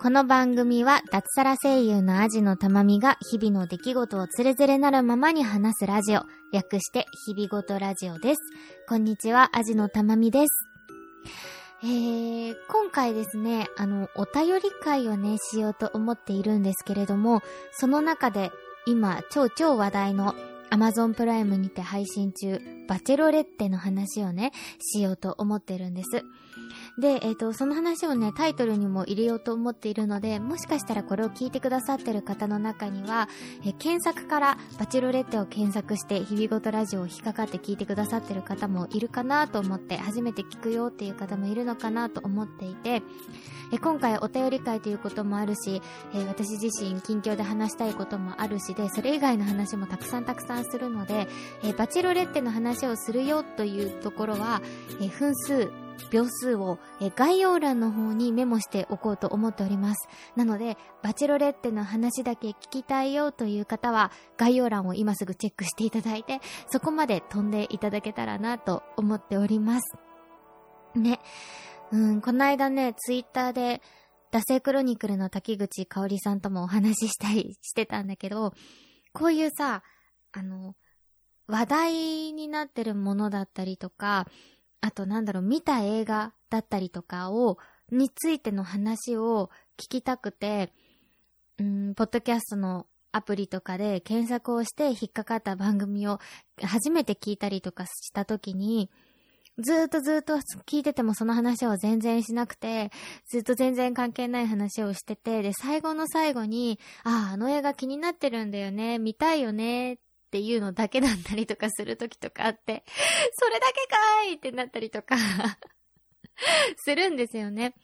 この番組は脱サラ声優のアジのたまみが日々の出来事をつれづれなるままに話すラジオ。略して日々ごとラジオです。こんにちは、アジのたまみです。えー、今回ですね、あの、お便り会をね、しようと思っているんですけれども、その中で今、超超話題の Amazon プライムにて配信中、バチェロレッテの話をね、しようと思ってるんです。で、えっ、ー、と、その話をね、タイトルにも入れようと思っているので、もしかしたらこれを聞いてくださってる方の中には、え検索からバチロレッテを検索して、日々ごとラジオを引っかかって聞いてくださってる方もいるかなと思って、初めて聞くよっていう方もいるのかなと思っていて、え今回お便り会ということもあるし、え私自身近況で話したいこともあるしで、それ以外の話もたくさんたくさんするので、えバチロレッテの話をするよというところは、え分数、秒数を概要欄の方にメモしておこうと思っております。なので、バチェロレッテの話だけ聞きたいよという方は、概要欄を今すぐチェックしていただいて、そこまで飛んでいただけたらなと思っております。ね。うん、この間ね、ツイッターで、惰性クロニクルの滝口香織さんともお話ししたりしてたんだけど、こういうさ、あの、話題になってるものだったりとか、あとなんだろう、見た映画だったりとかを、についての話を聞きたくて、うん、ポッドキャストのアプリとかで検索をして引っかかった番組を初めて聞いたりとかした時に、ずっとずっと聞いててもその話を全然しなくて、ずっと全然関係ない話をしてて、で、最後の最後に、ああ、あの映画気になってるんだよね、見たいよね、っていうのだけだったりとかするときとかあって、それだけかーいってなったりとか するんですよね。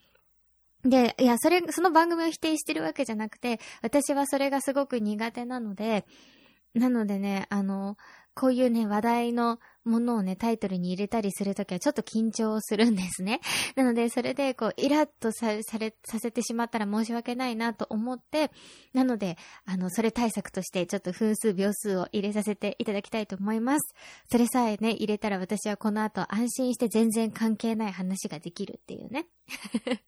で、いや、それ、その番組を否定してるわけじゃなくて、私はそれがすごく苦手なので、なのでね、あの、こういうね、話題のものをね、タイトルに入れたりするときはちょっと緊張するんですね。なので、それで、こう、イラッとさ、され、させてしまったら申し訳ないなと思って、なので、あの、それ対策として、ちょっと分数、秒数を入れさせていただきたいと思います。それさえね、入れたら私はこの後安心して全然関係ない話ができるっていうね。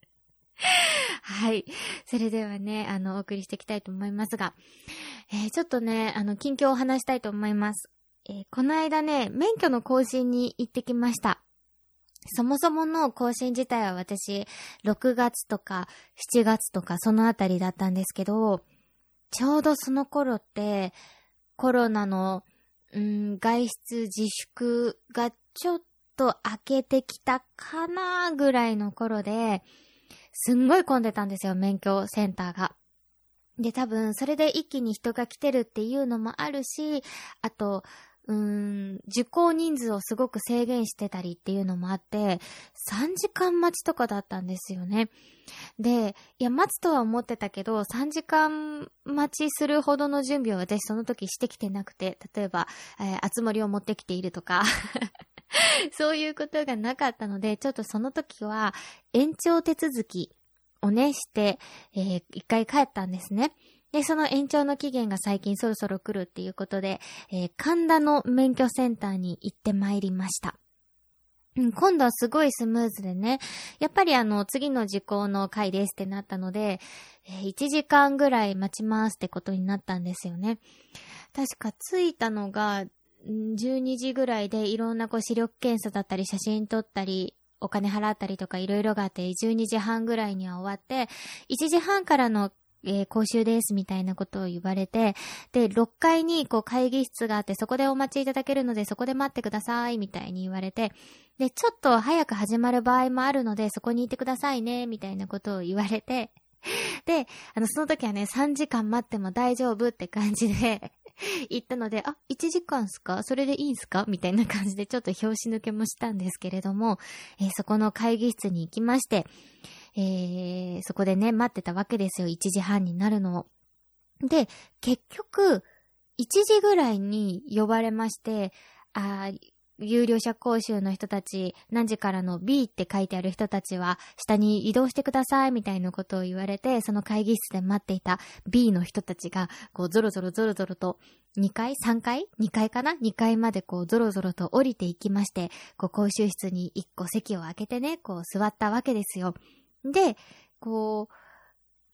はい。それではね、あの、お送りしていきたいと思いますが、えー、ちょっとね、あの、近況を話したいと思います。えー、この間ね、免許の更新に行ってきました。そもそもの更新自体は私、6月とか7月とかそのあたりだったんですけど、ちょうどその頃って、コロナの、うん、外出自粛がちょっと明けてきたかなぐらいの頃で、すんごい混んでたんですよ、免許センターが。で、多分、それで一気に人が来てるっていうのもあるし、あと、うん、受講人数をすごく制限してたりっていうのもあって、3時間待ちとかだったんですよね。で、いや、待つとは思ってたけど、3時間待ちするほどの準備を私その時してきてなくて、例えば、えー、集まりを持ってきているとか そういうことがなかったので、ちょっとその時は延長手続きをね、して、えー、一回帰ったんですね。で、その延長の期限が最近そろそろ来るっていうことで、えー、神田の免許センターに行ってまいりました。今度はすごいスムーズでね、やっぱりあの、次の時効の回ですってなったので、1時間ぐらい待ちますってことになったんですよね。確か着いたのが、12時ぐらいでいろんなこう視力検査だったり写真撮ったり、お金払ったりとかいろいろがあって、12時半ぐらいには終わって、1時半からのえー、講習ですみたいなことを言われて、で、6階にこう会議室があって、そこでお待ちいただけるので、そこで待ってくださいみたいに言われて、で、ちょっと早く始まる場合もあるので、そこにいてくださいね、みたいなことを言われて、で、あの、その時はね、3時間待っても大丈夫って感じで 行ったので、あ、1時間すか？それでいいんすか？みたいな感じでちょっと拍子抜けもしたんですけれども、えー、そこの会議室に行きまして、えー、そこでね、待ってたわけですよ。1時半になるのを。で、結局、1時ぐらいに呼ばれまして、あ有料者講習の人たち、何時からの B って書いてある人たちは、下に移動してください、みたいなことを言われて、その会議室で待っていた B の人たちが、こう、ゾロゾロゾロゾロと、2階 ?3 階 ?2 階かな ?2 階までこう、ゾロゾロと降りていきまして、こう、講習室に1個席を開けてね、こう、座ったわけですよ。で、こう、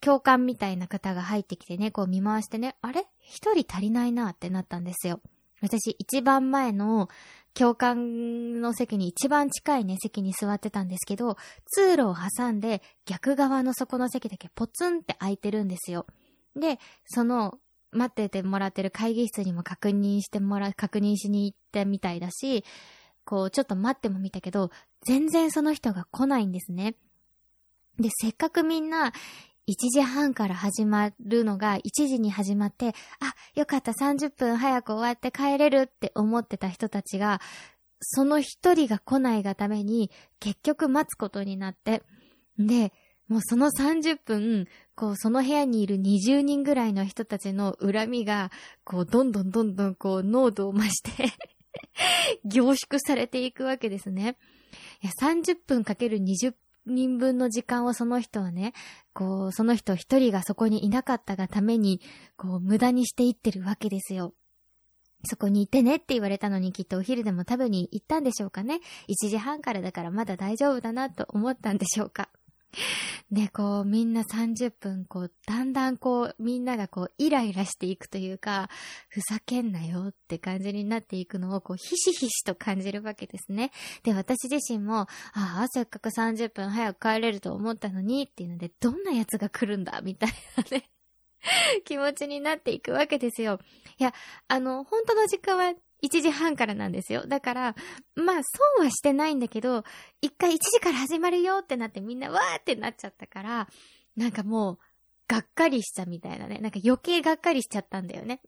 教官みたいな方が入ってきてね、こう見回してね、あれ？一人足りないなってなったんですよ。私一番前の教官の席に一番近いね、席に座ってたんですけど、通路を挟んで逆側の底の席だけポツンって空いてるんですよ。で、その、待っててもらってる会議室にも確認してもら、確認しに行ったみたいだし、こう、ちょっと待っても見たけど、全然その人が来ないんですね。で、せっかくみんな、1時半から始まるのが1時に始まって、あ、よかった30分早く終わって帰れるって思ってた人たちが、その一人が来ないがために結局待つことになって、で、もうその30分、こうその部屋にいる20人ぐらいの人たちの恨みが、こうどんどんどんどんこう濃度を増して 凝縮されていくわけですね。いや、30分かける20人分の時間をその人はね、こう、その人一人がそこにいなかったがために、こう、無駄にしていってるわけですよ。そこにいてねって言われたのにきっとお昼でも食べに行ったんでしょうかね。1時半からだからまだ大丈夫だなと思ったんでしょうか。で、こう、みんな30分、こう、だんだんこう、みんながこう、イライラしていくというか、ふざけんなよって感じになっていくのを、こう、ひしひしと感じるわけですね。で、私自身も、ああ、せっかく30分早く帰れると思ったのに、っていうので、どんな奴が来るんだ、みたいなね 気持ちになっていくわけですよ。いや、あの、本当の時間は1時半からなんですよ。だから、まあ、損はしてないんだけど、一回1時から始まるよってなってみんなわーってなっちゃったから、なんかもう、がっかりしたみたいなね。なんか余計がっかりしちゃったんだよね。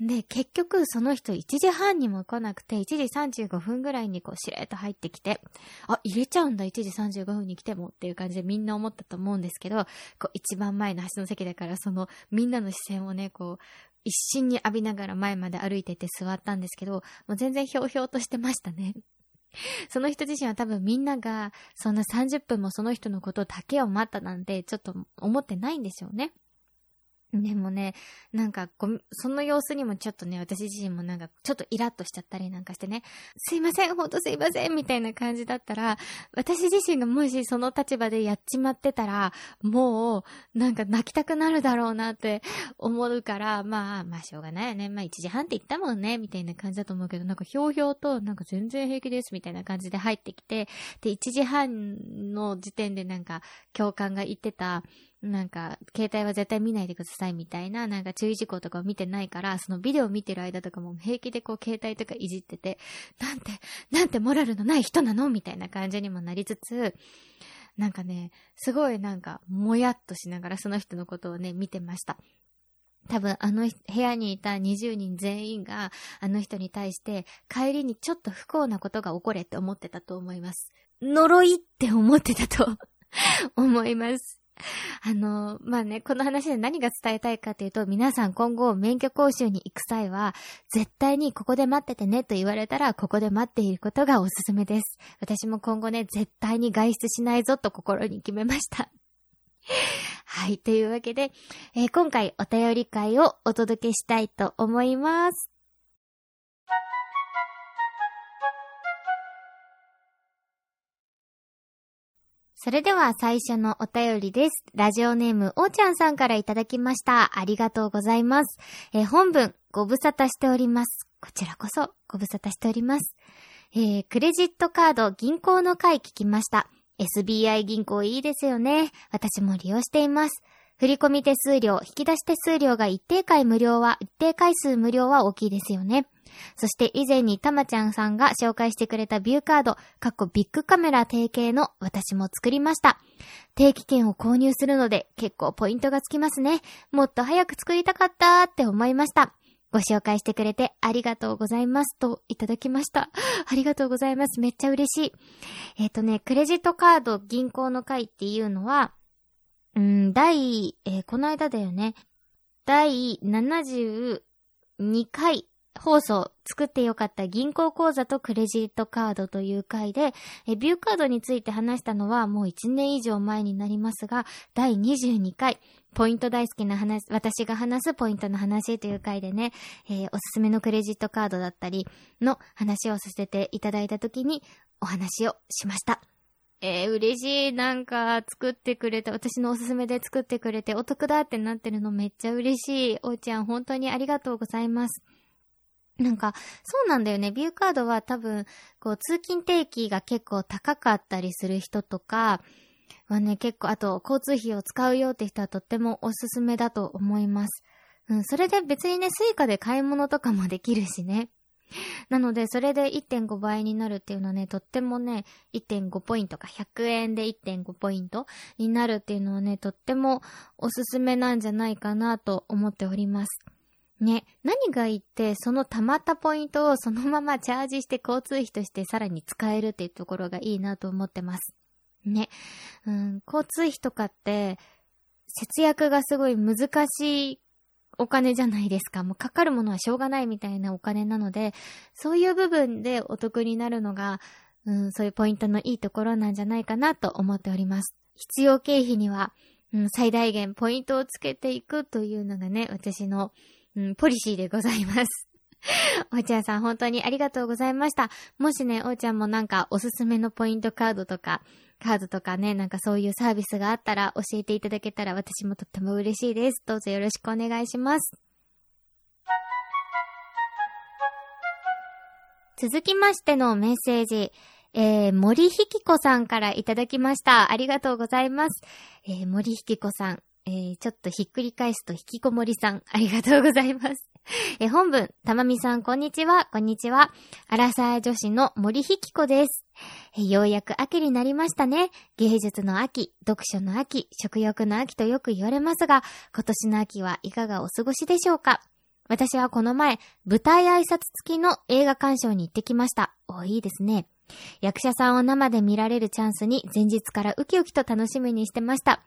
で、結局その人1時半にも来なくて、1時35分ぐらいにこうしれっと入ってきて、あ、入れちゃうんだ、1時35分に来てもっていう感じでみんな思ったと思うんですけど、こう一番前の端の席だから、そのみんなの視線をね、こう、一心に浴びながら前まで歩いてて座ったんですけど、もう全然ひょうひょうとしてましたね。その人自身は多分みんながそんな30分もその人のことだけを待ったなんてちょっと思ってないんでしょうね。でもね、なんかご、その様子にもちょっとね、私自身もなんか、ちょっとイラッとしちゃったりなんかしてね、すいません、ほんとすいません、みたいな感じだったら、私自身がもしその立場でやっちまってたら、もう、なんか泣きたくなるだろうなって思うから、まあ、まあしょうがないよね。まあ1時半って言ったもんね、みたいな感じだと思うけど、なんかひょうひょうと、なんか全然平気です、みたいな感じで入ってきて、で、1時半の時点でなんか、教官が言ってた、なんか、携帯は絶対見ないでくださいみたいな、なんか注意事項とかを見てないから、そのビデオを見てる間とかも平気でこう携帯とかいじってて、なんて、なんてモラルのない人なのみたいな感じにもなりつつ、なんかね、すごいなんか、もやっとしながらその人のことをね、見てました。多分あの部屋にいた20人全員があの人に対して帰りにちょっと不幸なことが起これって思ってたと思います。呪いって思ってたと思います。あの、まあね、この話で何が伝えたいかというと、皆さん今後免許講習に行く際は、絶対にここで待っててねと言われたら、ここで待っていることがおすすめです。私も今後ね、絶対に外出しないぞと心に決めました。はい。というわけで、えー、今回お便り会をお届けしたいと思います。それでは最初のお便りです。ラジオネーム、おーちゃんさんからいただきました。ありがとうございます。えー、本文、ご無沙汰しております。こちらこそ、ご無沙汰しております。えー、クレジットカード銀行の会聞きました。SBI 銀行いいですよね。私も利用しています。振込手数料、引き出し手数料が一定回無料は、一定回数無料は大きいですよね。そして以前にたまちゃんさんが紹介してくれたビューカード、かっこビッグカメラ提携の私も作りました。定期券を購入するので結構ポイントがつきますね。もっと早く作りたかったって思いました。ご紹介してくれてありがとうございますといただきました。ありがとうございます。めっちゃ嬉しい。えっ、ー、とね、クレジットカード銀行の会っていうのは、うん、第、えー、この間だよね。第72回放送、作ってよかった銀行口座とクレジットカードという回で、えビューカードについて話したのはもう1年以上前になりますが、第22回、ポイント大好きな話、私が話すポイントの話という回でね、えー、おすすめのクレジットカードだったりの話をさせていただいた時にお話をしました。えー、嬉しい。なんか、作ってくれた、私のおすすめで作ってくれて、お得だってなってるのめっちゃ嬉しい。おうちゃん、本当にありがとうございます。なんか、そうなんだよね。ビューカードは多分、こう、通勤定期が結構高かったりする人とか、はね、結構、あと、交通費を使うよって人はとってもおすすめだと思います。うん、それで別にね、スイカで買い物とかもできるしね。なので、それで1.5倍になるっていうのはね、とってもね、1.5ポイントか、100円で1.5ポイントになるっていうのはね、とってもおすすめなんじゃないかなと思っております。ね、何がいいって、その溜まったポイントをそのままチャージして交通費としてさらに使えるっていうところがいいなと思ってます。ね。うん、交通費とかって、節約がすごい難しいお金じゃないですか。もうかかるものはしょうがないみたいなお金なので、そういう部分でお得になるのが、うん、そういうポイントのいいところなんじゃないかなと思っております。必要経費には、うん、最大限ポイントをつけていくというのがね、私の、うん、ポリシーでございます。おーちゃんさん本当にありがとうございました。もしね、おーちゃんもなんかおすすめのポイントカードとか、カードとかね、なんかそういうサービスがあったら教えていただけたら私もとっても嬉しいです。どうぞよろしくお願いします。続きましてのメッセージ。えー、森ひきこさんからいただきました。ありがとうございます。えー、森ひきこさん。えー、ちょっとひっくり返すと引きこもりさん。ありがとうございます。え、本文、たまみさん、こんにちは、こんにちは。アラサー女子の森ひきこです。え、ようやく秋になりましたね。芸術の秋、読書の秋、食欲の秋とよく言われますが、今年の秋はいかがお過ごしでしょうか？私はこの前、舞台挨拶付きの映画鑑賞に行ってきました。お、いいですね。役者さんを生で見られるチャンスに前日からウキウキと楽しみにしてました。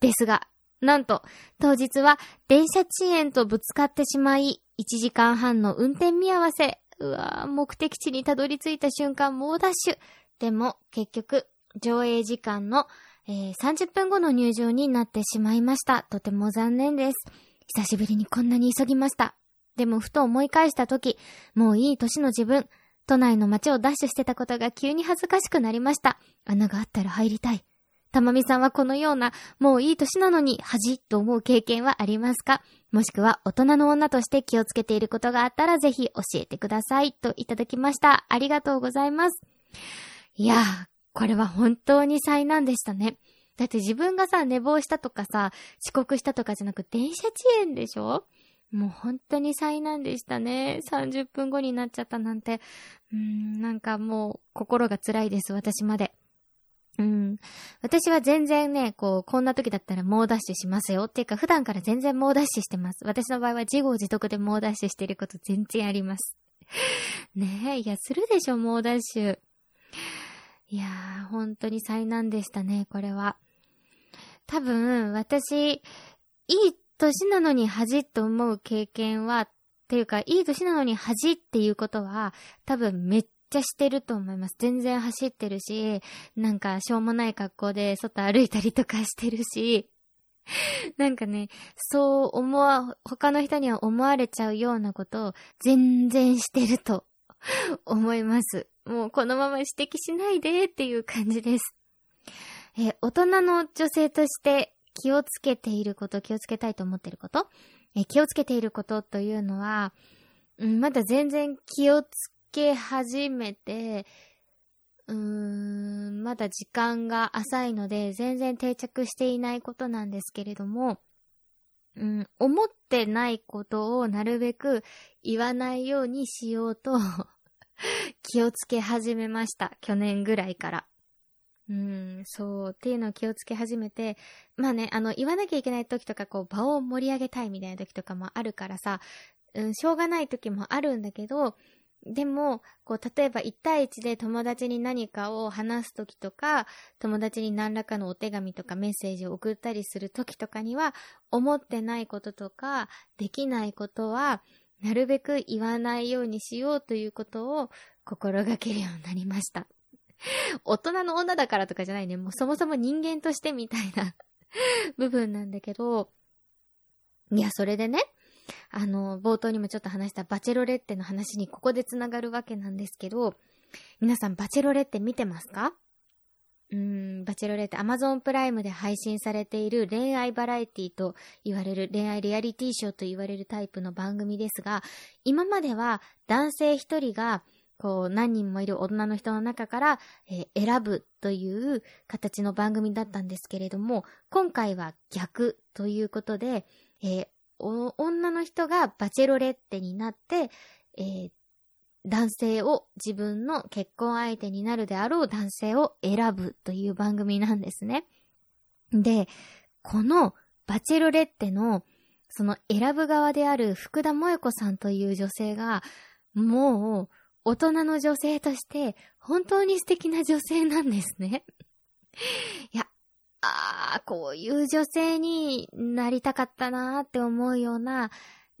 ですが、なんと、当日は電車遅延とぶつかってしまい、1時間半の運転見合わせ。うわぁ、目的地にたどり着いた瞬間猛ダッシュ。でも、結局、上映時間の、えー、30分後の入場になってしまいました。とても残念です。久しぶりにこんなに急ぎました。でも、ふと思い返したとき、もういい年の自分、都内の街をダッシュしてたことが急に恥ずかしくなりました。穴があったら入りたい。たまみさんはこのような、もういい年なのに恥？と思う経験はありますか？もしくは大人の女として気をつけていることがあったらぜひ教えてください。といただきました。ありがとうございます。いやー、これは本当に災難でしたね。だって自分がさ、寝坊したとかさ、遅刻したとかじゃなく電車遅延でしょ？もう本当に災難でしたね。30分後になっちゃったなんて。うーん、なんかもう心が辛いです、私まで。うん。私は全然ね、こう、こんな時だったら猛ダッシュしますよ。っていうか、普段から全然猛ダッシュしてます。私の場合は自業自得で猛ダッシュしてること全然あります。ねえ、いや、するでしょ、猛ダッシュ。いやー、本当に災難でしたね、これは。多分、私、いい年なのに恥って思う経験は、っていうか、いい年なのに恥っていうことは、多分めっちゃしてると思います。全然走ってるし、なんかしょうもない格好で外歩いたりとかしてるし、なんかね、そう思わ、他の人には思われちゃうようなことを全然してると 思います。もうこのまま指摘しないでっていう感じです。え大人の女性として気をつけていること、気をつけたいと思っていること？え気をつけていることというのは、うん、まだ全然気をつけ始めて、うーん、まだ時間が浅いので、全然定着していないことなんですけれども、うん、思ってないことをなるべく言わないようにしようと 気をつけ始めました。去年ぐらいから。うん、そう、っていうのを気をつけ始めて、まあね、あの、言わなきゃいけない時とか、こう、場を盛り上げたいみたいな時とかもあるからさ、うん、しょうがない時もあるんだけど、でも、こう、例えば1対1で友達に何かを話すときとか、友達に何らかのお手紙とかメッセージを送ったりするときとかには、思ってないこととか、できないことは、なるべく言わないようにしようということを心がけるようになりました。大人の女だからとかじゃないね。もうそもそも人間としてみたいな 部分なんだけど、いや、それでね、あの、冒頭にもちょっと話したバチェロレッテの話にここで繋がるわけなんですけど、皆さんバチェロレッテ見てますか？うん、バチェロレッテ、アマゾンプライムで配信されている恋愛バラエティと言われる、恋愛リアリティショーと言われるタイプの番組ですが、今までは男性一人が、こう、何人もいる女の人の中から、えー、選ぶという形の番組だったんですけれども、今回は逆ということで、えー、女の人がバチェロレッテになって、えー、男性を自分の結婚相手になるであろう男性を選ぶという番組なんですね。で、このバチェロレッテのその選ぶ側である福田萌子さんという女性が、もう大人の女性として本当に素敵な女性なんですね。いや、ああ、こういう女性になりたかったなーって思うような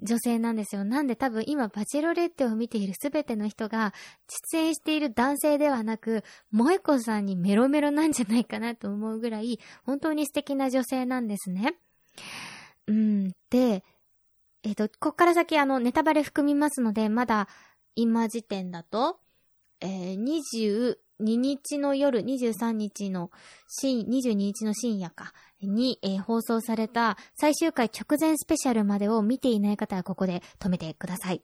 女性なんですよ。なんで多分今バチェロレッテを見ているすべての人が出演している男性ではなく、萌子さんにメロメロなんじゃないかなと思うぐらい本当に素敵な女性なんですね。うん。で、えっ、と、こっから先あのネタバレ含みますので、まだ今時点だと、えー、2日の夜、23日の深、22日の深夜か、に、えー、放送された最終回直前スペシャルまでを見ていない方はここで止めてください。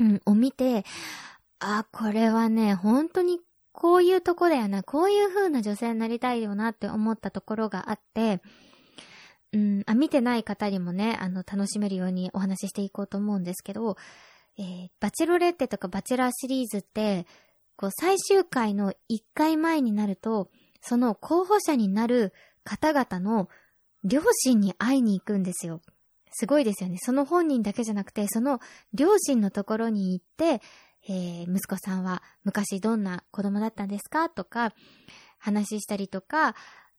うん、を見て、あ、これはね、本当にこういうとこだよな、こういう風な女性になりたいよなって思ったところがあって、うん、あ、見てない方にもね、あの、楽しめるようにお話ししていこうと思うんですけど、えー、バチェロレッテとかバチェラーシリーズって、こう、最終回の1回前になると、その候補者になる方々の両親に会いに行くんですよ。すごいですよね。その本人だけじゃなくて、その両親のところに行って、えー、息子さんは昔どんな子供だったんですかとか、話したりとか、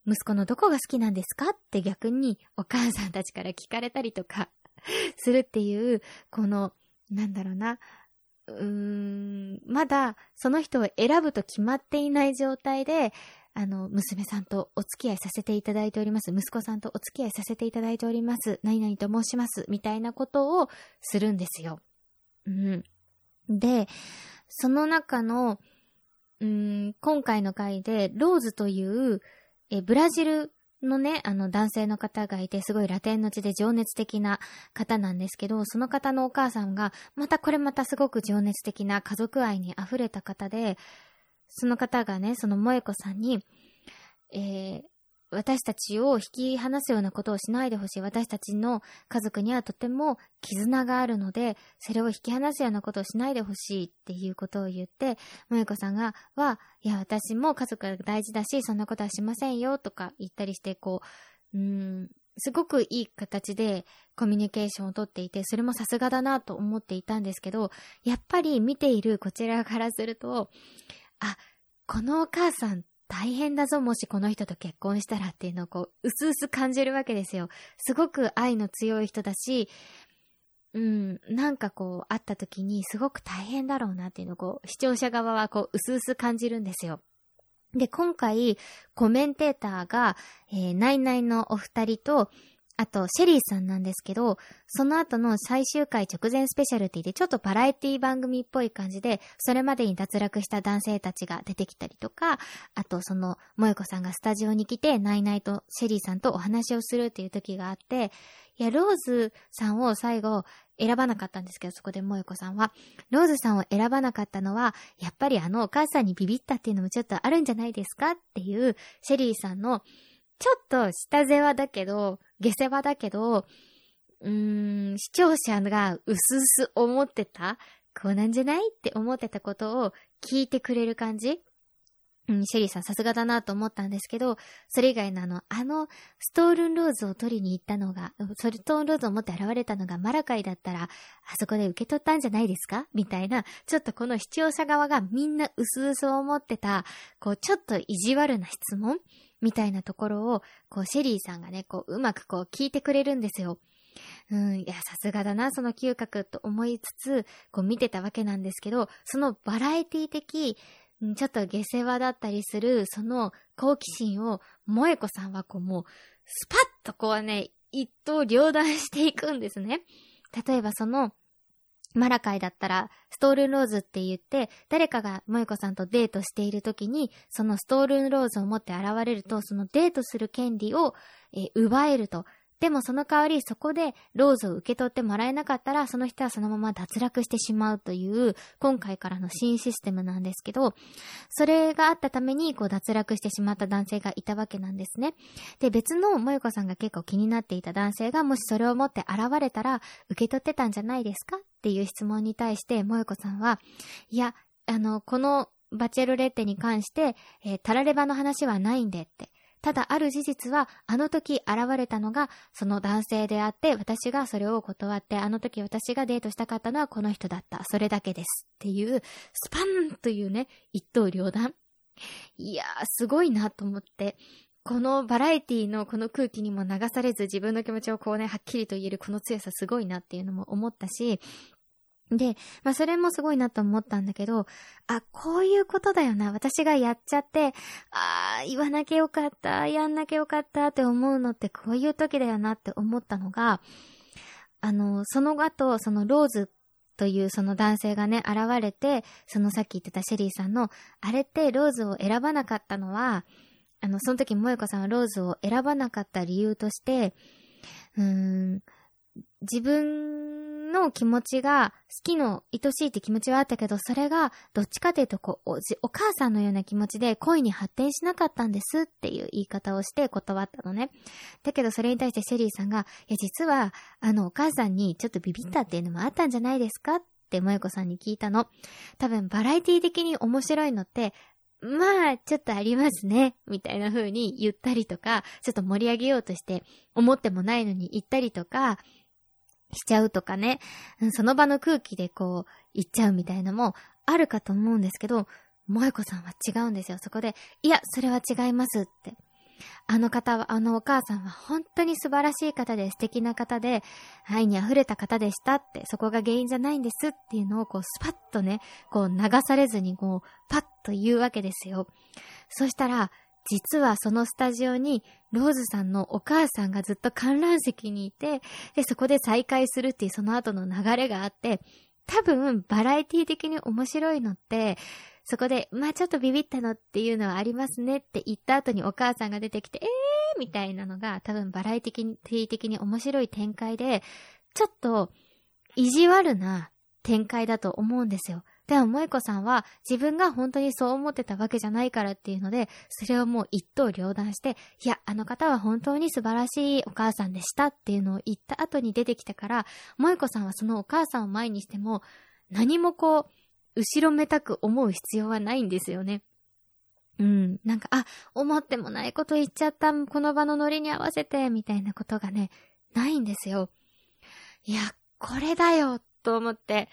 息子のどこが好きなんですか？って逆にお母さんたちから聞かれたりとか するっていう、この、なんだろうな、うーん、まだその人を選ぶと決まっていない状態で、あの、娘さんとお付き合いさせていただいております。息子さんとお付き合いさせていただいております。何々と申します。みたいなことをするんですよ。うん。で、その中の、うん、今回の回で、ローズという、え、ブラジルのね、あの男性の方がいて、すごいラテンの地で情熱的な方なんですけど、その方のお母さんが、またこれまたすごく情熱的な家族愛に溢れた方で、その方がね、その萌子さんに、えー、私たちを引き離すようなことをしないでほしい。私たちの家族にはとても絆があるので、それを引き離すようなことをしないでほしいっていうことを言って、萌子さんが、は、いや、私も家族が大事だし、そんなことはしませんよとか言ったりして、こう、うん、すごくいい形でコミュニケーションをとっていて、それもさすがだなと思っていたんですけど、やっぱり見ているこちらからすると、あ、このお母さん大変だぞ、もしこの人と結婚したらっていうのをこう、うすうす感じるわけですよ。すごく愛の強い人だし、うん、なんかこう、会った時にすごく大変だろうなっていうのをこう、視聴者側はこう、うすうす感じるんですよ。で、今回、コメンテーターが、えー、ナイナイのお二人と、あと、シェリーさんなんですけど、その後の最終回直前スペシャルティでちょっとバラエティ番組っぽい感じで、それまでに脱落した男性たちが出てきたりとか、あとその、萌子さんがスタジオに来て、ナイナイとシェリーさんとお話をするっていう時があって、いや、ローズさんを最後選ばなかったんですけど、そこで萌子さんは、ローズさんを選ばなかったのは、やっぱりあのお母さんにビビったっていうのもちょっとあるんじゃないですかっていう、シェリーさんの、ちょっと下世話だけど、下世話だけど、うーん、視聴者がうすうす思ってた、こうなんじゃないって思ってたことを聞いてくれる感じ？うん、シェリーさんさすがだなと思ったんですけど、それ以外のあの、あの、ストールンローズを取りに行ったのが、ストールンローズを持って現れたのがマラカイだったら、あそこで受け取ったんじゃないですか？みたいな、ちょっとこの視聴者側がみんなうすうす思ってた、こう、ちょっと意地悪な質問？みたいなところを、こう、シェリーさんがね、こう、うまくこう、聞いてくれるんですよ。うん、いや、さすがだな、その嗅覚と思いつつ、こう見てたわけなんですけど、そのバラエティ的、ちょっと下世話だったりする、その好奇心を、萌子さんはこうもう、スパッとこうね、一刀両断していくんですね。例えばその、マラカイだったら、ストールンローズって言って、誰かが萌子さんとデートしている時に、そのストールンローズを持って現れると、そのデートする権利を、え奪えると。でもその代わりそこでローズを受け取ってもらえなかったら、その人はそのまま脱落してしまうという、今回からの新システムなんですけど、それがあったために、こう脱落してしまった男性がいたわけなんですね。で、別の萌子さんが結構気になっていた男性が、もしそれを持って現れたら、受け取ってたんじゃないですか？っていう質問に対して、萌子さんは、いや、あの、このバチェロレッテに関して、えー、タラレバの話はないんでって。ただある事実は、あの時現れたのがその男性であって、私がそれを断って、あの時私がデートしたかったのはこの人だった。それだけです。っていう、スパンというね、一刀両断。いやー、すごいなと思って。このバラエティのこの空気にも流されず自分の気持ちをこうね、はっきりと言えるこの強さすごいなっていうのも思ったし、で、まあそれもすごいなと思ったんだけど、あ、こういうことだよな。私がやっちゃって、ああ、言わなきゃよかった、やんなきゃよかったって思うのってこういう時だよなって思ったのが、あの、その後、そのローズというその男性がね、現れて、そのさっき言ってたシェリーさんの、あれってローズを選ばなかったのは、あの、その時萌子さんはローズを選ばなかった理由として、うーん、自分の気持ちが好きの愛しいって気持ちはあったけど、それがどっちかというとこうおお母さんのような気持ちで恋に発展しなかったんですっていう言い方をして断ったのね。だけどそれに対してシェリーさんが、いや実はあのお母さんにちょっとビビったっていうのもあったんじゃないですかって萌子さんに聞いたの。多分バラエティ的に面白いのってまあ、ちょっとありますね、みたいな風に言ったりとか、ちょっと盛り上げようとして思ってもないのに言ったりとか、しちゃうとかね、その場の空気でこう、言っちゃうみたいなのもあるかと思うんですけど、萌子さんは違うんですよ。そこで、いや、それは違いますって。あの方は、あのお母さんは本当に素晴らしい方で素敵な方で、愛に溢れた方でしたって、そこが原因じゃないんですっていうのをこうスパッとね、こう流されずにこう、パッと言うわけですよ。そしたら、実はそのスタジオにローズさんのお母さんがずっと観覧席にいて、で、そこで再会するっていうその後の流れがあって、多分バラエティ的に面白いのって、そこで、まあちょっとビビったのっていうのはありますねって言った後にお母さんが出てきて、えーみたいなのが多分バラエティ的に面白い展開で、ちょっと意地悪な展開だと思うんですよ。でも、萌子さんは自分が本当にそう思ってたわけじゃないからっていうので、それをもう一刀両断して、いや、あの方は本当に素晴らしいお母さんでしたっていうのを言った後に出てきたから、萌子さんはそのお母さんを前にしても、何もこう、後ろめたく思う必要はないんですよね。うん。なんか、あ、思ってもないこと言っちゃった、この場のノリに合わせて、みたいなことがね、ないんですよ。いや、これだよ、と思って、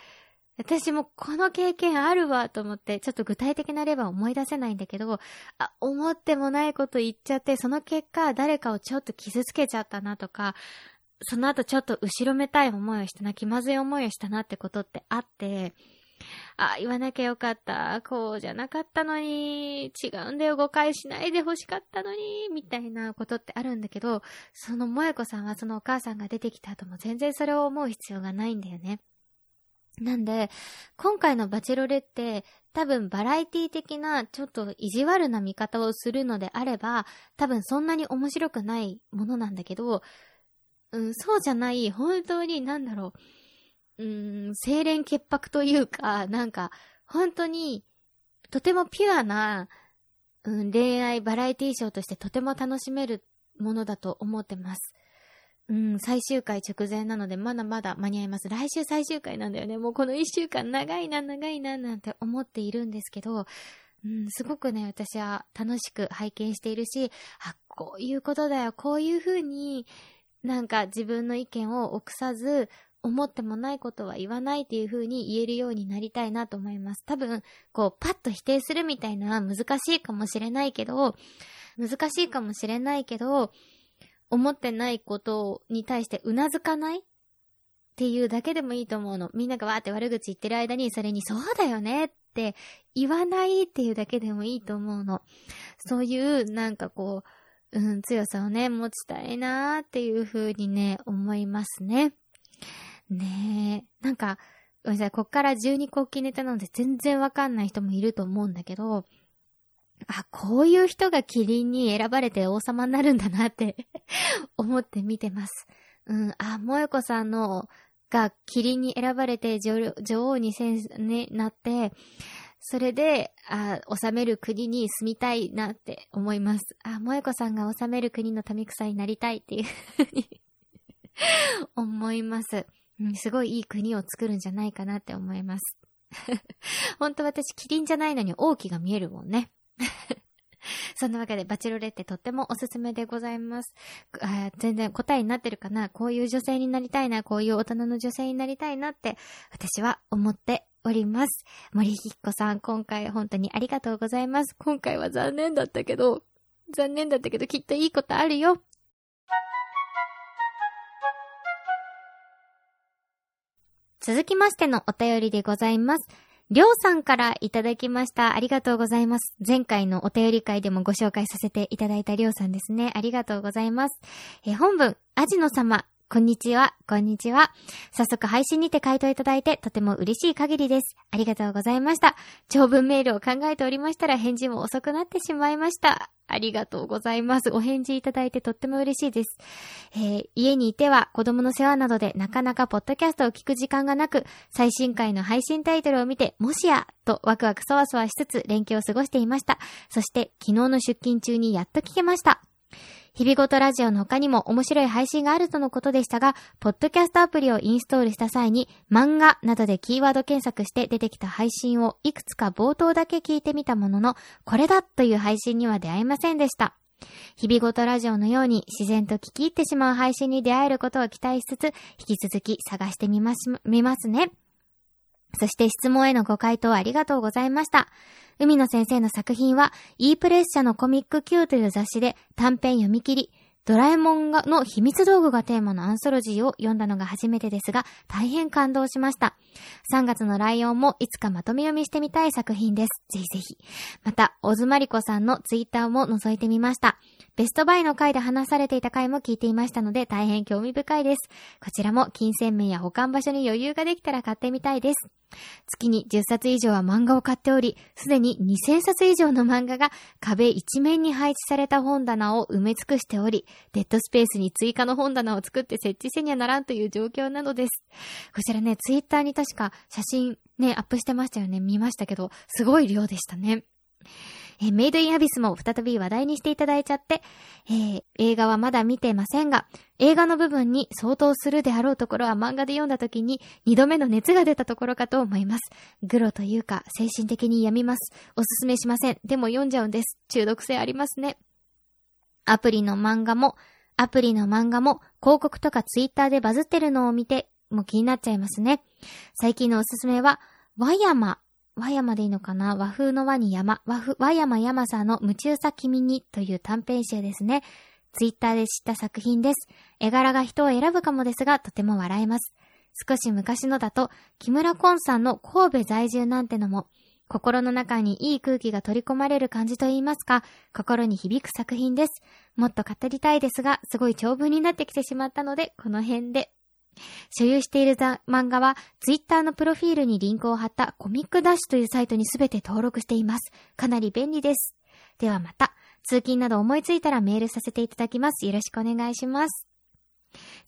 私もこの経験あるわと思って、ちょっと具体的な例は思い出せないんだけど、あ、思ってもないこと言っちゃって、その結果誰かをちょっと傷つけちゃったなとか、その後ちょっと後ろめたい思いをしたな、気まずい思いをしたなってことってあって、あ、言わなきゃよかった。こうじゃなかったのに、違うんだよ、誤解しないで欲しかったのに、みたいなことってあるんだけど、その萌子さんはそのお母さんが出てきた後も全然それを思う必要がないんだよね。なんで、今回のバチェロレって多分バラエティ的なちょっと意地悪な見方をするのであれば、多分そんなに面白くないものなんだけど、うん、そうじゃない、本当になんだろう、うん、清廉潔白というか、なんか、本当に、とてもピュアな、うん、恋愛バラエティショーとしてとても楽しめるものだと思ってます。うん、最終回直前なので、まだまだ間に合います。来週最終回なんだよね。もうこの一週間長いな、長いな、なんて思っているんですけど、うん、すごくね、私は楽しく拝見しているし、あ、こういうことだよ、こういう風に、なんか自分の意見を臆さず、思ってもないことは言わないっていう風に言えるようになりたいなと思います。多分、こう、パッと否定するみたいな難しいかもしれないけど、難しいかもしれないけど、思ってないことに対してうなずかないっていうだけでもいいと思うの。みんながわーって悪口言ってる間にそれにそうだよねって言わないっていうだけでもいいと思うの。そういうなんかこう、うん、強さをね、持ちたいなーっていう風にね、思いますね。ねえ。なんか、ごめんなさい、こっから12個記ネタなので全然わかんない人もいると思うんだけど、あ、こういう人がキリンに選ばれて王様になるんだなって 思って見てます。うん、あ、萌子さんのがキリンに選ばれて女王にせん、ね、なって、それで、あ、治める国に住みたいなって思います。あ、萌子さんが治める国の民草になりたいっていうふうに 思います、うん。すごいいい国を作るんじゃないかなって思います。本当私、キリンじゃないのに王毅が見えるもんね。そんなわけで、バチロレってとってもおすすめでございます。あ全然答えになってるかな？こういう女性になりたいな、こういう大人の女性になりたいなって、私は思っております。森ひこさん、今回本当にありがとうございます。今回は残念だったけど、残念だったけど、きっといいことあるよ。続きましてのお便りでございます。りょうさんからいただきました。ありがとうございます。前回のお便り会でもご紹介させていただいたりょうさんですね。ありがとうございます。え本文、アジノ様、こんにちは、こんにちは。早速配信にて回答いただいてとても嬉しい限りです。ありがとうございました。長文メールを考えておりましたら返事も遅くなってしまいました。ありがとうございます。お返事いただいてとっても嬉しいです。えー、家にいては子供の世話などでなかなかポッドキャストを聞く時間がなく、最新回の配信タイトルを見て、もしや、とワクワクそわそわしつつ連休を過ごしていました。そして昨日の出勤中にやっと聞けました。日々ごとラジオの他にも面白い配信があるとのことでしたが、ポッドキャストアプリをインストールした際に、漫画などでキーワード検索して出てきた配信をいくつか冒頭だけ聞いてみたものの、これだという配信には出会いませんでした。日々ごとラジオのように自然と聞き入ってしまう配信に出会えることを期待しつつ、引き続き探してみます、みますね。そして質問へのご回答ありがとうございました。海野先生の作品は、E プレッシャーのコミック Q という雑誌で短編読み切り、ドラえもんがの秘密道具がテーマのアンソロジーを読んだのが初めてですが、大変感動しました。3月のライオンもいつかまとめ読みしてみたい作品です。ぜひぜひ。また、オズマリコさんのツイッターも覗いてみました。ベストバイの回で話されていた回も聞いていましたので大変興味深いです。こちらも金銭面や保管場所に余裕ができたら買ってみたいです。月に10冊以上は漫画を買っており、すでに2000冊以上の漫画が壁一面に配置された本棚を埋め尽くしており、デッドスペースに追加の本棚を作って設置せにはならんという状況なのです。こちらね、ツイッターに確か写真ね、アップしてましたよね。見ましたけど、すごい量でしたね。えメイドインアビスも再び話題にしていただいちゃって、えー、映画はまだ見てませんが、映画の部分に相当するであろうところは漫画で読んだ時に二度目の熱が出たところかと思います。グロというか、精神的に病みます。おすすめしません。でも読んじゃうんです。中毒性ありますね。アプリの漫画も、アプリの漫画も広告とかツイッターでバズってるのを見て、もう気になっちゃいますね。最近のおすすめは、和山和山でいいのかな？和風の和に山、和風、和山山さんの夢中さ君にという短編集ですね。ツイッターで知った作品です。絵柄が人を選ぶかもですが、とても笑えます。少し昔のだと、木村コンさんの神戸在住なんてのも、心の中にいい空気が取り込まれる感じと言いますか、心に響く作品です。もっと語りたいですが、すごい長文になってきてしまったので、この辺で。所有している漫画は、ツイッターのプロフィールにリンクを貼ったコミックダッシュというサイトにすべて登録しています。かなり便利です。ではまた、通勤など思いついたらメールさせていただきます。よろしくお願いします。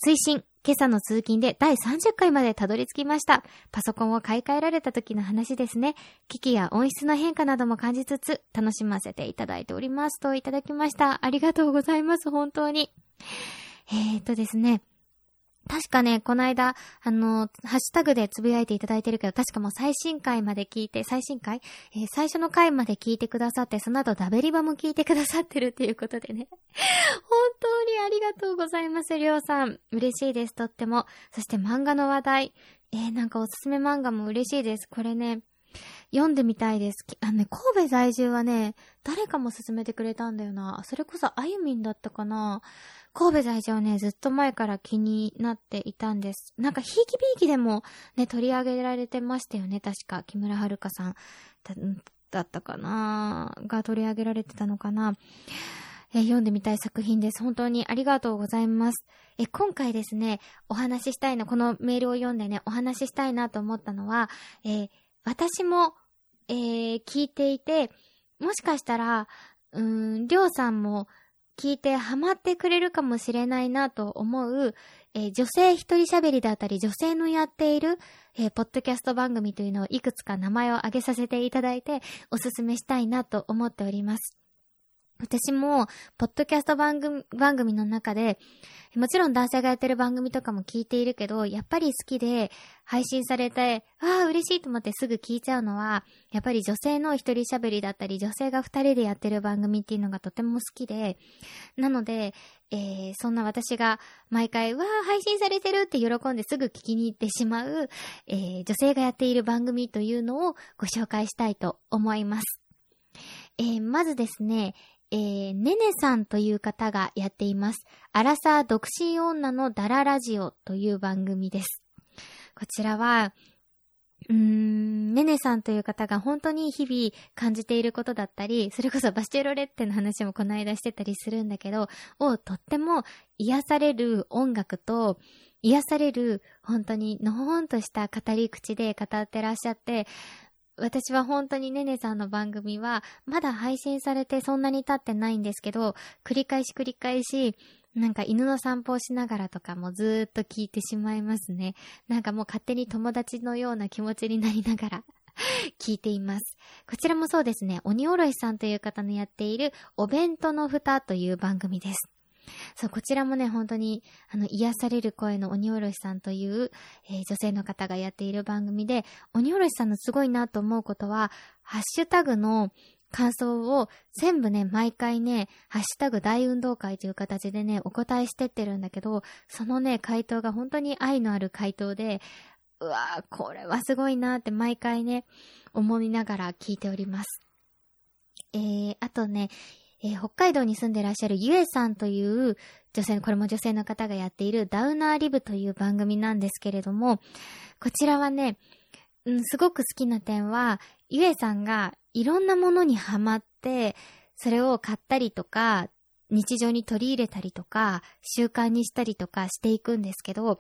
推進、今朝の通勤で第30回までたどり着きました。パソコンを買い替えられた時の話ですね。機器や音質の変化なども感じつつ、楽しませていただいております。といただきました。ありがとうございます。本当に。えー、っとですね。確かね、この間、あの、ハッシュタグでつぶやいていただいてるけど、確かもう最新回まで聞いて、最新回？えー、最初の回まで聞いてくださって、その後ダベリバも聞いてくださってるっていうことでね。本当にありがとうございます、りょうさん。嬉しいです、とっても。そして漫画の話題。えー、なんかおすすめ漫画も嬉しいです。これね、読んでみたいです。あのね、神戸在住はね、誰かも勧めてくれたんだよな。それこそあゆみんだったかな。神戸在住ね、ずっと前から気になっていたんです。なんか、ひいきびいきでもね、取り上げられてましたよね、確か。木村遥さんだったかな？が取り上げられてたのかな？え、読んでみたい作品です。本当にありがとうございます。え、今回ですね、お話ししたいの、このメールを読んでね、お話ししたいなと思ったのは、えー、私も、え聞いていて、もしかしたら、うーん、りょうさんも聞いてハマってくれるかもしれないなと思う、え女性一人喋りだったり、女性のやっている、えポッドキャスト番組というのをいくつか名前を挙げさせていただいて、おすすめしたいなと思っております。私も、ポッドキャスト番組、番組の中で、もちろん男性がやってる番組とかも聞いているけど、やっぱり好きで、配信されて、ああ、嬉しいと思ってすぐ聞いちゃうのは、やっぱり女性の一人喋りだったり、女性が二人でやってる番組っていうのがとても好きで、なので、えー、そんな私が毎回、わあ、配信されてるって喜んですぐ聞きに行ってしまう、えー、女性がやっている番組というのをご紹介したいと思います。えー、まずですね、えー、ねねさんという方がやっています。アラサー独身女のダララジオという番組です。こちらは、うーん、ねねさんという方が本当に日々感じていることだったり、それこそバスチェロレッテの話もこの間してたりするんだけど、をとっても癒される音楽と、癒される本当にのほほんとした語り口で語ってらっしゃって、私は本当にねねさんの番組は、まだ配信されてそんなに経ってないんですけど、繰り返し繰り返し、なんか犬の散歩をしながらとかもずーっと聞いてしまいますね。なんかもう勝手に友達のような気持ちになりながら 聞いています。こちらもそうですね、鬼おろしさんという方のやっているお弁当の蓋という番組です。そう、こちらもね、本当に、あの、癒される声の鬼おろしさんという、えー、女性の方がやっている番組で、鬼おろしさんのすごいなと思うことは、ハッシュタグの感想を全部ね、毎回ね、ハッシュタグ大運動会という形でね、お答えしてってるんだけど、そのね、回答が本当に愛のある回答で、うわぁ、これはすごいなって毎回ね、思いながら聞いております。えー、あとね、えー、北海道に住んでらっしゃるゆえさんという女性、これも女性の方がやっているダウナーリブという番組なんですけれども、こちらはね、うん、すごく好きな点は、ゆえさんがいろんなものにハマって、それを買ったりとか、日常に取り入れたりとか、習慣にしたりとかしていくんですけど、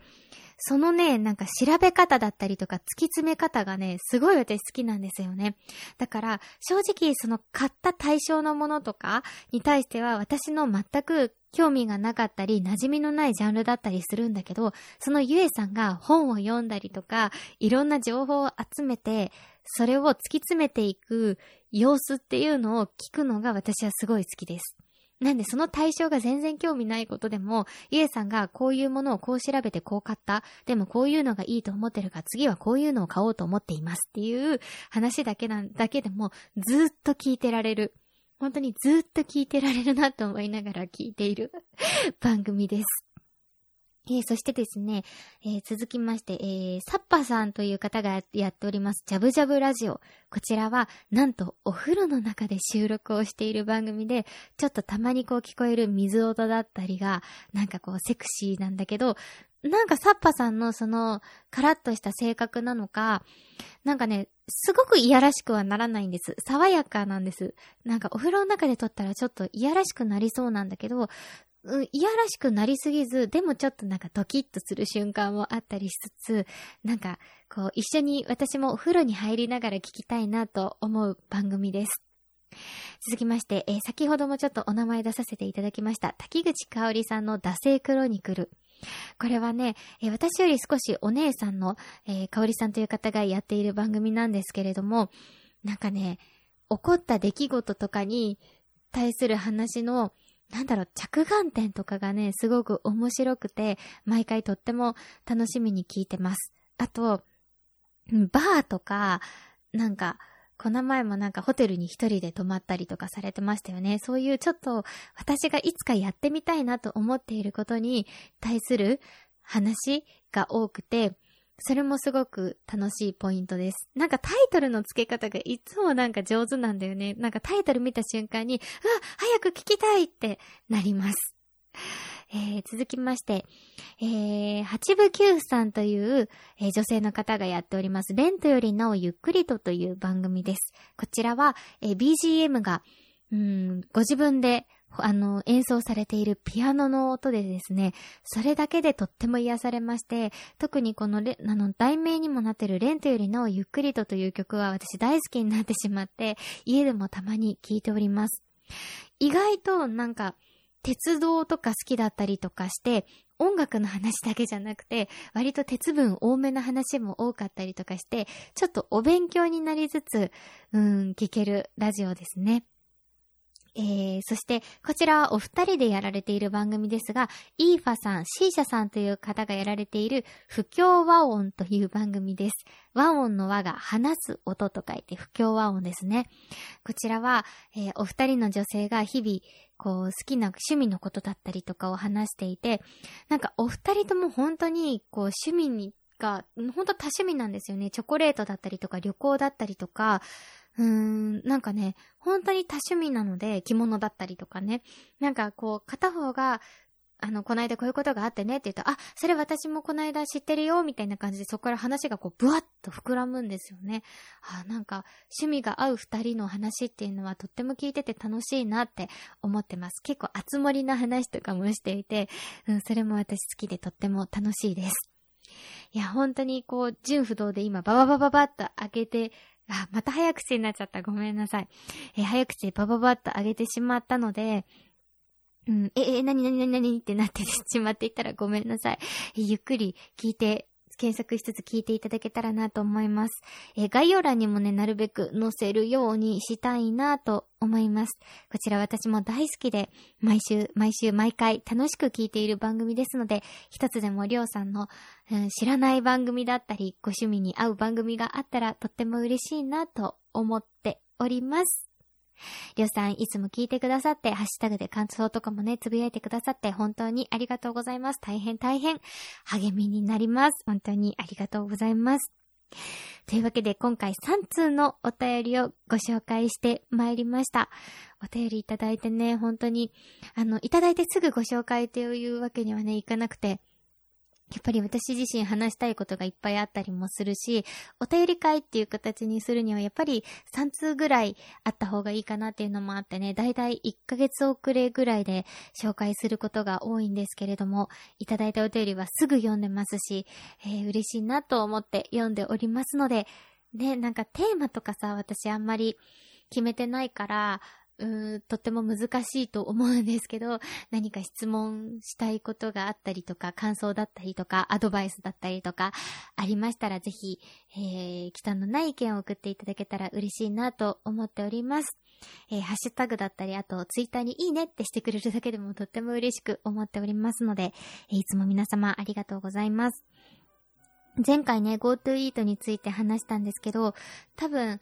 そのね、なんか調べ方だったりとか突き詰め方がね、すごい私好きなんですよね。だから、正直その買った対象のものとかに対しては私の全く興味がなかったり、馴染みのないジャンルだったりするんだけど、そのゆえさんが本を読んだりとか、いろんな情報を集めて、それを突き詰めていく様子っていうのを聞くのが私はすごい好きです。なんでその対象が全然興味ないことでも、イエさんがこういうものをこう調べてこう買った。でもこういうのがいいと思ってるから次はこういうのを買おうと思っていますっていう話だけなん、だけでもずっと聞いてられる。本当にずっと聞いてられるなと思いながら聞いている番組です。えー、そしてですね、えー、続きまして、えー、サッパさんという方がやっております、ジャブジャブラジオ。こちらは、なんと、お風呂の中で収録をしている番組で、ちょっとたまにこう聞こえる水音だったりが、なんかこうセクシーなんだけど、なんかサッパさんのその、カラッとした性格なのか、なんかね、すごくいやらしくはならないんです。爽やかなんです。なんかお風呂の中で撮ったらちょっといやらしくなりそうなんだけど、うん、いやらしくなりすぎず、でもちょっとなんかドキッとする瞬間もあったりしつつ、なんか、こう、一緒に私もお風呂に入りながら聞きたいなと思う番組です。続きまして、えー、先ほどもちょっとお名前出させていただきました、滝口香織さんの惰性クロニクル。これはね、えー、私より少しお姉さんの、えー、香織さんという方がやっている番組なんですけれども、なんかね、起こった出来事とかに対する話のなんだろう、着眼点とかがね、すごく面白くて、毎回とっても楽しみに聞いてます。あと、バーとか、なんか、この前もなんかホテルに一人で泊まったりとかされてましたよね。そういうちょっと私がいつかやってみたいなと思っていることに対する話が多くて、それもすごく楽しいポイントです。なんかタイトルの付け方がいつもなんか上手なんだよね。なんかタイトル見た瞬間に、うわ、早く聞きたいってなります。えー、続きまして、えー、八部九さんという、えー、女性の方がやっております、レントよりなおゆっくりとという番組です。こちらは、えー、BGM が、うん、ご自分であの、演奏されているピアノの音でですね、それだけでとっても癒されまして、特にこの、あの、題名にもなってるレントよりなおゆっくりとという曲は私大好きになってしまって、家でもたまに聴いております。意外となんか、鉄道とか好きだったりとかして、音楽の話だけじゃなくて、割と鉄分多めの話も多かったりとかして、ちょっとお勉強になりつつ、うん、聞けるラジオですね。えー、そして、こちらはお二人でやられている番組ですが、イーファさん、シーシャさんという方がやられている、不協和音という番組です。和音の和が話す音と書いて不協和音ですね。こちらは、えー、お二人の女性が日々、こう、好きな趣味のことだったりとかを話していて、なんかお二人とも本当に、こう、趣味にが、本当多趣味なんですよね。チョコレートだったりとか、旅行だったりとか、うーん、なんかね、本当に多趣味なので、着物だったりとかね。なんかこう、片方が、あの、こないだこういうことがあってねって言うと、あ、それ私もこないだ知ってるよ、みたいな感じで、そこから話がこう、ブワッと膨らむんですよね。あ、なんか、趣味が合う二人の話っていうのはとっても聞いてて楽しいなって思ってます。結構、熱盛な話とかもしていて、うん、それも私好きでとっても楽しいです。いや、本当にこう、純不動で今、バババババッと開けて、あ、また早口になっちゃった。ごめんなさい。え早口でバババッと上げてしまったので、うん、え、え、なになになになにってなってしまっていたらごめんなさい。ゆっくり聞いて検索しつつ聞いていただけたらなと思います。えー、概要欄にもね、なるべく載せるようにしたいなと思います。こちら私も大好きで、毎週、毎週、毎回楽しく聞いている番組ですので、一つでもりょうさんの、うん、知らない番組だったり、ご趣味に合う番組があったらとっても嬉しいなと思っております。りょうさん、いつも聞いてくださって、ハッシュタグで感想とかもね、つぶやいてくださって、本当にありがとうございます。大変大変、励みになります。本当にありがとうございます。というわけで、今回3通のお便りをご紹介してまいりました。お便りいただいてね、本当に、あの、いただいてすぐご紹介というわけにはね、いかなくて、やっぱり私自身話したいことがいっぱいあったりもするし、お便り会っていう形にするにはやっぱり3通ぐらいあった方がいいかなっていうのもあってね、だいたい1ヶ月遅れぐらいで紹介することが多いんですけれども、いただいたお便りはすぐ読んでますし、えー、嬉しいなと思って読んでおりますので、ね、なんかテーマとかさ、私あんまり決めてないから、うー、とっても難しいと思うんですけど、何か質問したいことがあったりとか、感想だったりとか、アドバイスだったりとか、ありましたらぜひ、えー、忌憚のない意見を送っていただけたら嬉しいなと思っております。えー、ハッシュタグだったり、あと、ツイッターにいいねってしてくれるだけでもとっても嬉しく思っておりますので、えー、いつも皆様ありがとうございます。前回ね、GoTo Eat について話したんですけど、多分、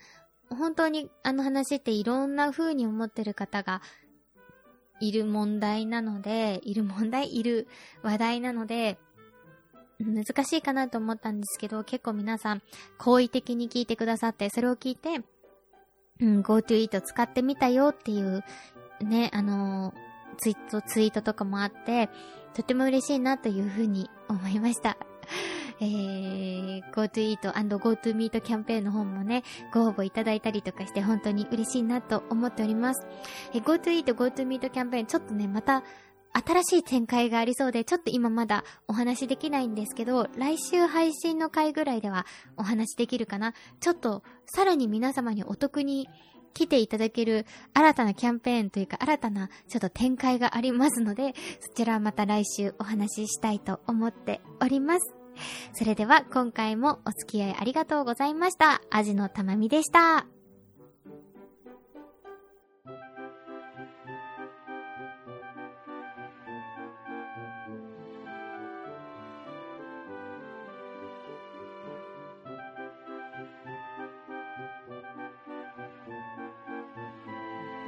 本当にあの話っていろんな風に思ってる方がいる問題なので、いる問題、いる話題なので、難しいかなと思ったんですけど、結構皆さん好意的に聞いてくださって、それを聞いて、うん、GoToEat 使ってみたよっていう、ね、あのー、ツイート、ツイートとかもあって、とても嬉しいなというふうに思いました。えー、GoToEat GoToMeet キャンペーンの方もね、ご応募いただいたりとかして本当に嬉しいなと思っております。えー、GoToEat GoToMeet キャンペーンちょっとね、また新しい展開がありそうで、ちょっと今まだお話しできないんですけど、来週配信の回ぐらいではお話しできるかな。ちょっと、さらに皆様にお得に来ていただける新たなキャンペーンというか新たなちょっと展開がありますので、そちらはまた来週お話ししたいと思っております。それでは今回もお付き合いありがとうございました。アジのたまみでした。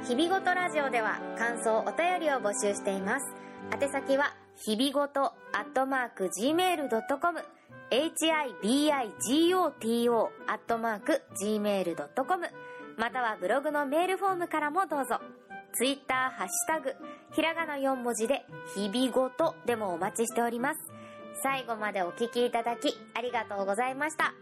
日々ごとラジオでは感想お便りを募集しています。宛先は日々ごとアットマーク gmail.com hibigoto アットマーク gmail.com またはブログのメールフォームからもどうぞ。ツイッターハッシュタグ、ひらがな4文字で、日々ごとでもお待ちしております。最後までお聞きいただき、ありがとうございました。